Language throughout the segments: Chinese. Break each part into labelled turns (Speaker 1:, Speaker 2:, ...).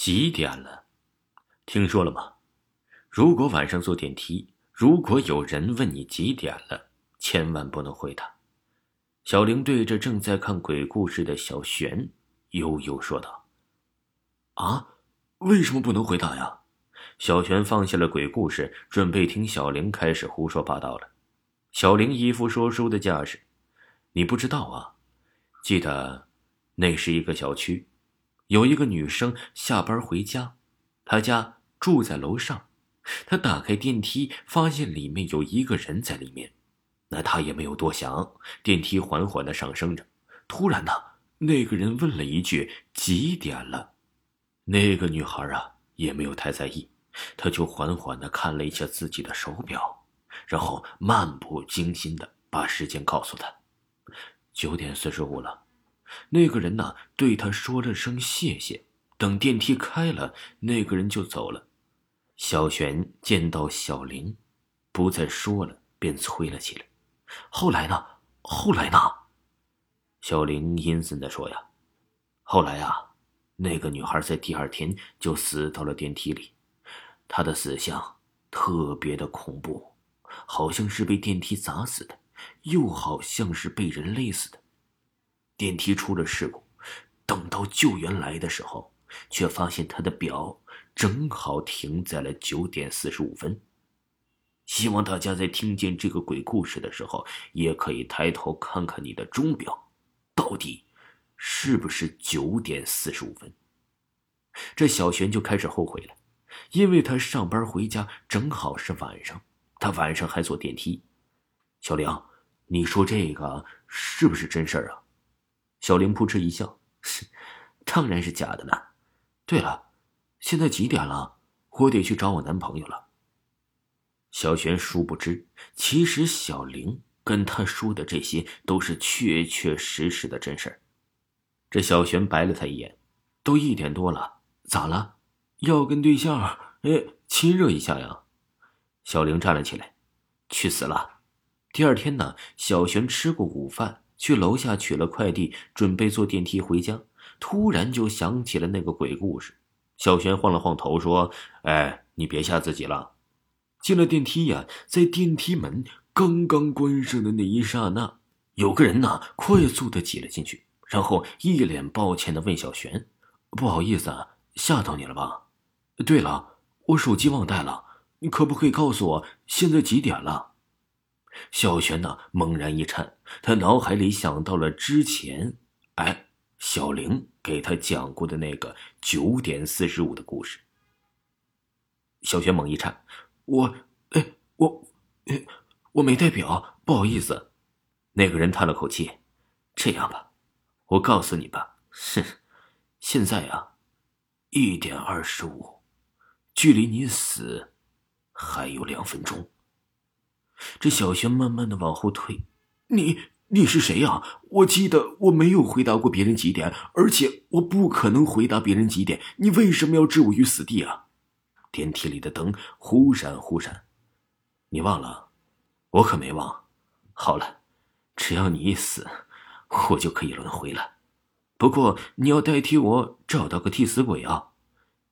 Speaker 1: 几点了？听说了吗？如果晚上坐电梯，如果有人问你几点了，千万不能回答。小玲对着正在看鬼故事的小璇悠悠说道：“
Speaker 2: 啊，为什么不能回答呀？”
Speaker 1: 小璇放下了鬼故事，准备听小玲开始胡说八道了。小玲一副说书的架势：“你不知道啊？记得那是一个小区。”有一个女生下班回家，她家住在楼上。她打开电梯，发现里面有一个人在里面。那她也没有多想，电梯缓缓的上升着。突然呢，那个人问了一句：“几点了？”那个女孩啊，也没有太在意，她就缓缓的看了一下自己的手表，然后漫不经心的把时间告诉他：“九点四十五了。”那个人呢，对他说了声谢谢。等电梯开了，那个人就走了。小璇见到小玲，不再说了，便催了起来。后来呢？后来呢？小玲阴森的说：“呀，后来啊，那个女孩在第二天就死到了电梯里。她的死相特别的恐怖，好像是被电梯砸死的，又好像是被人勒死的。”电梯出了事故，等到救援来的时候，却发现他的表正好停在了九点四十五分。希望大家在听见这个鬼故事的时候，也可以抬头看看你的钟表，到底是不是九点四十五分？这小璇就开始后悔了，因为他上班回家正好是晚上，他晚上还坐电梯。小梁，你说这个是不是真事儿啊？小玲扑哧一笑：“当然是假的了。对了，现在几点了？我得去找我男朋友了。”小璇殊不知，其实小玲跟他说的这些都是确确实实的真事儿。这小璇白了他一眼：“都一点多了，咋了？要跟对象哎亲热一下呀？”小玲站了起来：“去死了！”第二天呢，小璇吃过午饭。去楼下取了快递，准备坐电梯回家，突然就想起了那个鬼故事。小璇晃了晃头说：“哎，你别吓自己了。”进了电梯呀，在电梯门刚刚关上的那一刹那，有个人呐快速的挤了进去，然后一脸抱歉的问小璇：“不好意思啊，吓到你了吧？对了，我手机忘带了，你可不可以告诉我现在几点了？”小璇呢，猛然一颤，他脑海里想到了之前，哎，小玲给他讲过的那个九点四十五的故事。小璇猛一颤，我，哎，我，哎，我没带表，不好意思。那个人叹了口气，这样吧，我告诉你吧，哼，现在啊，一点二十五，距离你死还有两分钟。这小轩慢慢的往后退，你你是谁呀？我记得我没有回答过别人几点，而且我不可能回答别人几点。你为什么要置我于死地啊？电梯里的灯忽闪忽闪，你忘了？我可没忘。好了，只要你一死，我就可以轮回了。不过你要代替我找到个替死鬼啊！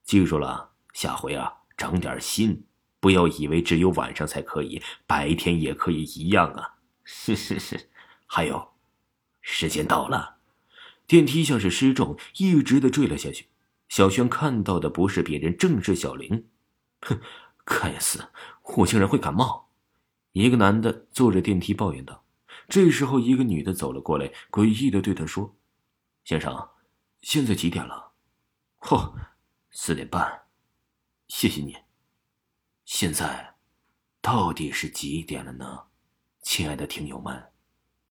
Speaker 1: 记住了，下回啊，长点心。不要以为只有晚上才可以，白天也可以一样啊！是是是，还有，时间到了，电梯像是失重，一直的坠了下去。小轩看到的不是别人，正是小玲。哼，该死，我竟然会感冒！一个男的坐着电梯抱怨道。这时候，一个女的走了过来，诡异的对他说：“先生，现在几点了？”“嚯，四点半。”“谢谢你。”现在，到底是几点了呢，亲爱的听友们？